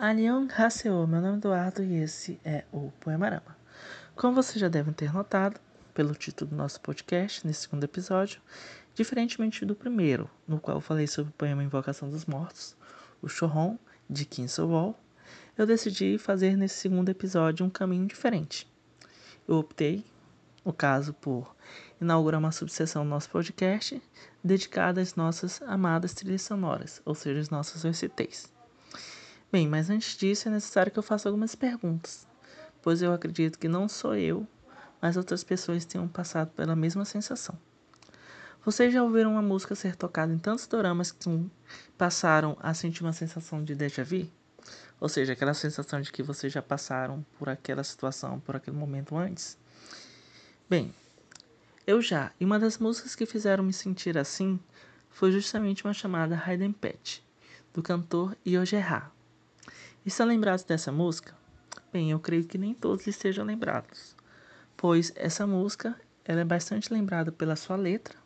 Annyeonghaseyo, meu nome é Eduardo e esse é o Poemarama. Como vocês já devem ter notado, pelo título do nosso podcast, nesse segundo episódio, diferentemente do primeiro, no qual falei sobre o poema Invocação dos Mortos, o Choron, de Kim Sowol, eu decidi fazer nesse segundo episódio um caminho diferente. Eu optei, no caso, por inaugurar uma subseção do nosso podcast dedicada às nossas amadas trilhas sonoras, ou seja, as nossas OSTs. Bem, mas antes disso é necessário que eu faça algumas perguntas, pois eu acredito que não só eu, mas outras pessoas tenham passado pela mesma sensação. Vocês já ouviram uma música ser tocada em tantos doramas que passaram a sentir uma sensação de déjà vu? Ou seja, aquela sensação de que vocês já passaram por aquela situação, por aquele momento antes? Bem, eu já, e uma das músicas que fizeram me sentir assim foi justamente uma chamada Hidden Pet, do cantor Yogerha. Estão lembrados dessa música? Bem, eu creio que nem todos estejam lembrados, pois essa música ela é bastante lembrada pela sua letra,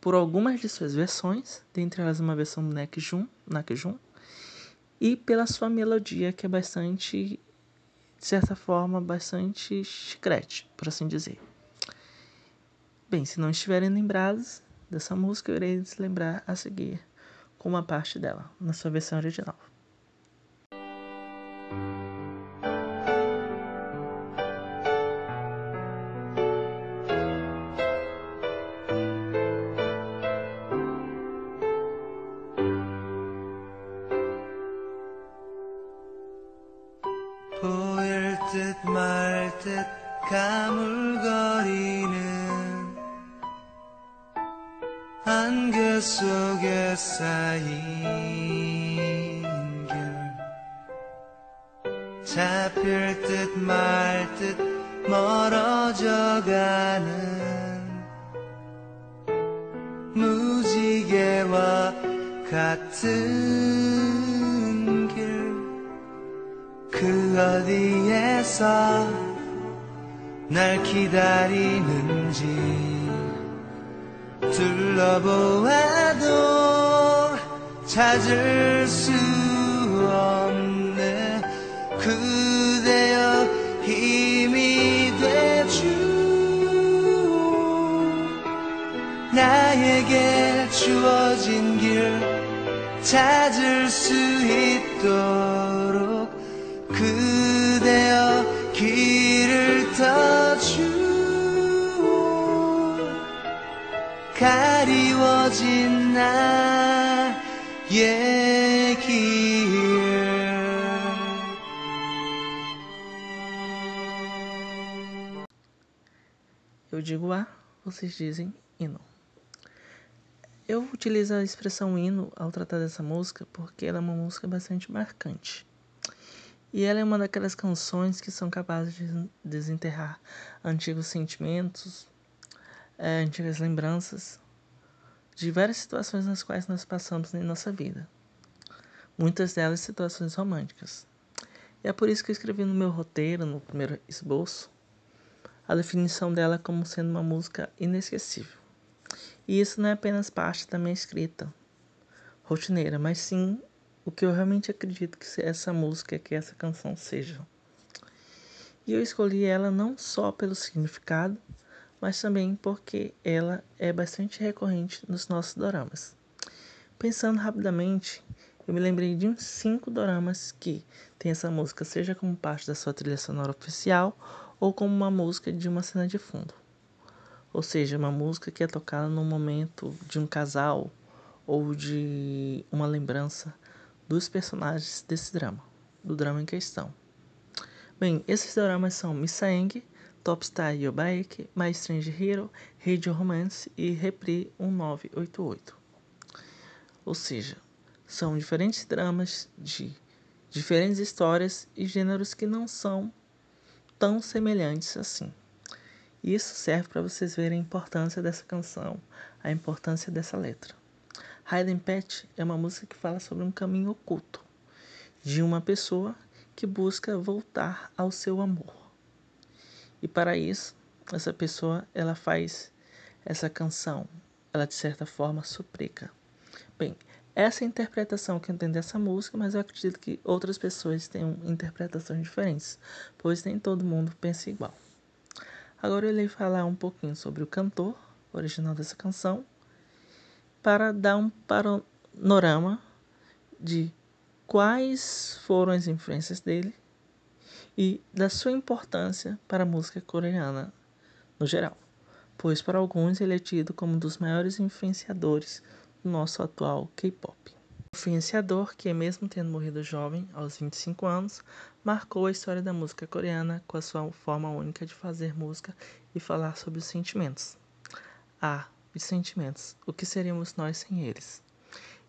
por algumas de suas versões, dentre elas uma versão do Nakjun, Nakjun e pela sua melodia que é bastante, de certa forma, bastante chiclete, por assim dizer. Bem, se não estiverem lembrados dessa música, eu irei lembrar a seguir com uma parte dela, na sua versão original. 보일 듯 말 듯 가물거리는 안개 속에 쌓인 길. 잡힐 듯 말 듯 멀어져 가는 무지개와 같은 어디에서 날 기다리는지 둘러보아도 찾을 수 없네. 그대여 힘이 되주 나에게 주어진 길 찾을 수 있도록 가리워진 나의 길 Eu digo A, vocês dizem hino. Eu utilizo a expressão hino ao tratar dessa música porque ela é uma música bastante marcante. E ela é uma daquelas canções que são capazes de desenterrar antigos sentimentos, é, antigas lembranças de várias situações nas quais nós passamos em nossa vida. Muitas delas situações românticas. E é por isso que eu escrevi no meu roteiro, no primeiro esboço, a definição dela como sendo uma música inesquecível. E isso não é apenas parte da minha escrita rotineira, mas sim o que eu realmente acredito que essa música, que essa canção seja. E eu escolhi ela não só pelo significado, mas também porque ela é bastante recorrente nos nossos doramas. Pensando rapidamente, eu me lembrei de uns cinco doramas que tem essa música, seja como parte da sua trilha sonora oficial ou como uma música de uma cena de fundo. Ou seja, uma música que é tocada no momento de um casal ou de uma lembrança dos personagens desse drama, do drama em questão. Bem, esses dramas são Misaeng, Topstar Yobaeke, My Strange Hero, Radio Romance e Repri 1988. Ou seja, são diferentes dramas de diferentes histórias e gêneros que não são tão semelhantes assim. Isso serve para vocês verem a importância dessa canção, a importância dessa letra. Hidden Pet é uma música que fala sobre um caminho oculto de uma pessoa que busca voltar ao seu amor. E para isso, essa pessoa ela faz essa canção, ela de certa forma suplica. Bem, essa é a interpretação que eu tenho dessa música, mas eu acredito que outras pessoas tenham interpretações diferentes, pois nem todo mundo pensa igual. Agora eu irei falar um pouquinho sobre o cantor original dessa canção, para dar um panorama de quais foram as influências dele e da sua importância para a música coreana no geral, pois para alguns ele é tido como um dos maiores influenciadores do nosso atual K-pop. Influenciador que, mesmo tendo morrido jovem, aos 25 anos, marcou a história da música coreana com a sua forma única de fazer música e falar sobre os sentimentos. Ah, os sentimentos, o que seríamos nós sem eles?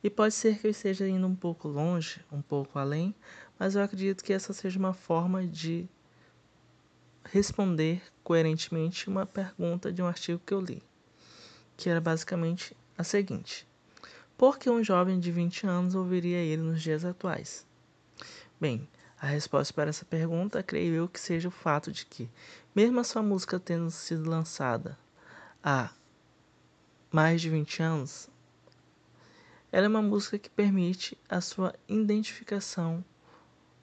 E pode ser que eu esteja indo um pouco longe, um pouco além, mas eu acredito que essa seja uma forma de responder coerentemente uma pergunta de um artigo que eu li, que era basicamente a seguinte: Por que um jovem de 20 anos ouviria ele nos dias atuais? Bem, a resposta para essa pergunta creio eu que seja o fato de que, mesmo a sua música tendo sido lançada há mais de 20 anos, ela é uma música que permite a sua identificação,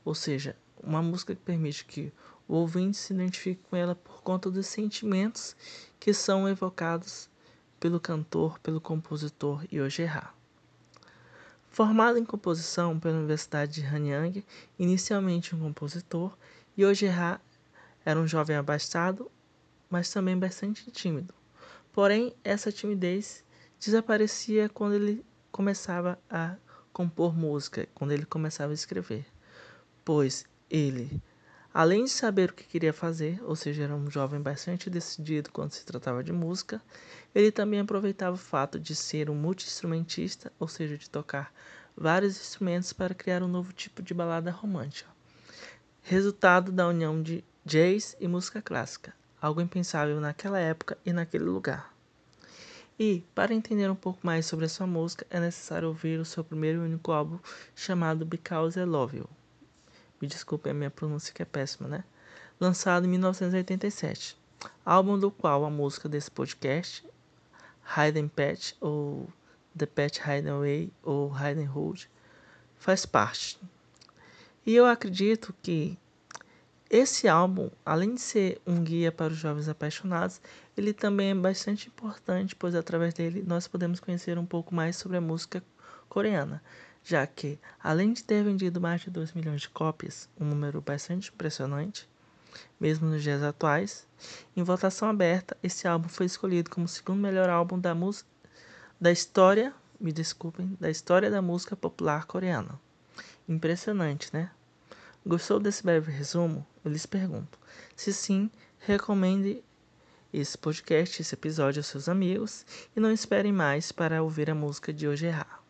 ou seja, uma música que permite que o ouvinte se identifique com ela por conta dos sentimentos que são evocados pelo cantor, pelo compositor Yogerha. Formado em composição pela Universidade de Hanyang, inicialmente um compositor, Yogerha era um jovem abastado, mas também bastante tímido. Porém, essa timidez desaparecia quando ele começava a compor música, quando ele começava a escrever, pois ele, além de saber o que queria fazer, ou seja, era um jovem bastante decidido quando se tratava de música, ele também aproveitava o fato de ser um multi-instrumentista, ou seja, de tocar vários instrumentos para criar um novo tipo de balada romântica. Resultado da união de jazz e música clássica, algo impensável naquela época e naquele lugar. E, para entender um pouco mais sobre a sua música, é necessário ouvir o seu primeiro e único álbum chamado Because I Love You. Me desculpe a minha pronúncia que é péssima, né? Lançado em 1987. Álbum do qual a música desse podcast, Hidden Patch, ou The Patch Hidden Away, ou Hidden Road, faz parte. E eu acredito que esse álbum, além de ser um guia para os jovens apaixonados, ele também é bastante importante, pois através dele nós podemos conhecer um pouco mais sobre a música coreana, já que, além de ter vendido mais de 2 milhões de cópias, um número bastante impressionante, mesmo nos dias atuais, em votação aberta, esse álbum foi escolhido como o segundo melhor álbum da música da história, me desculpem, da história da música popular coreana. Impressionante, né? Gostou desse breve resumo? Eu lhes pergunto. Se sim, recomende esse podcast, esse episódio aos seus amigos e não esperem mais para ouvir a música de hoje errar.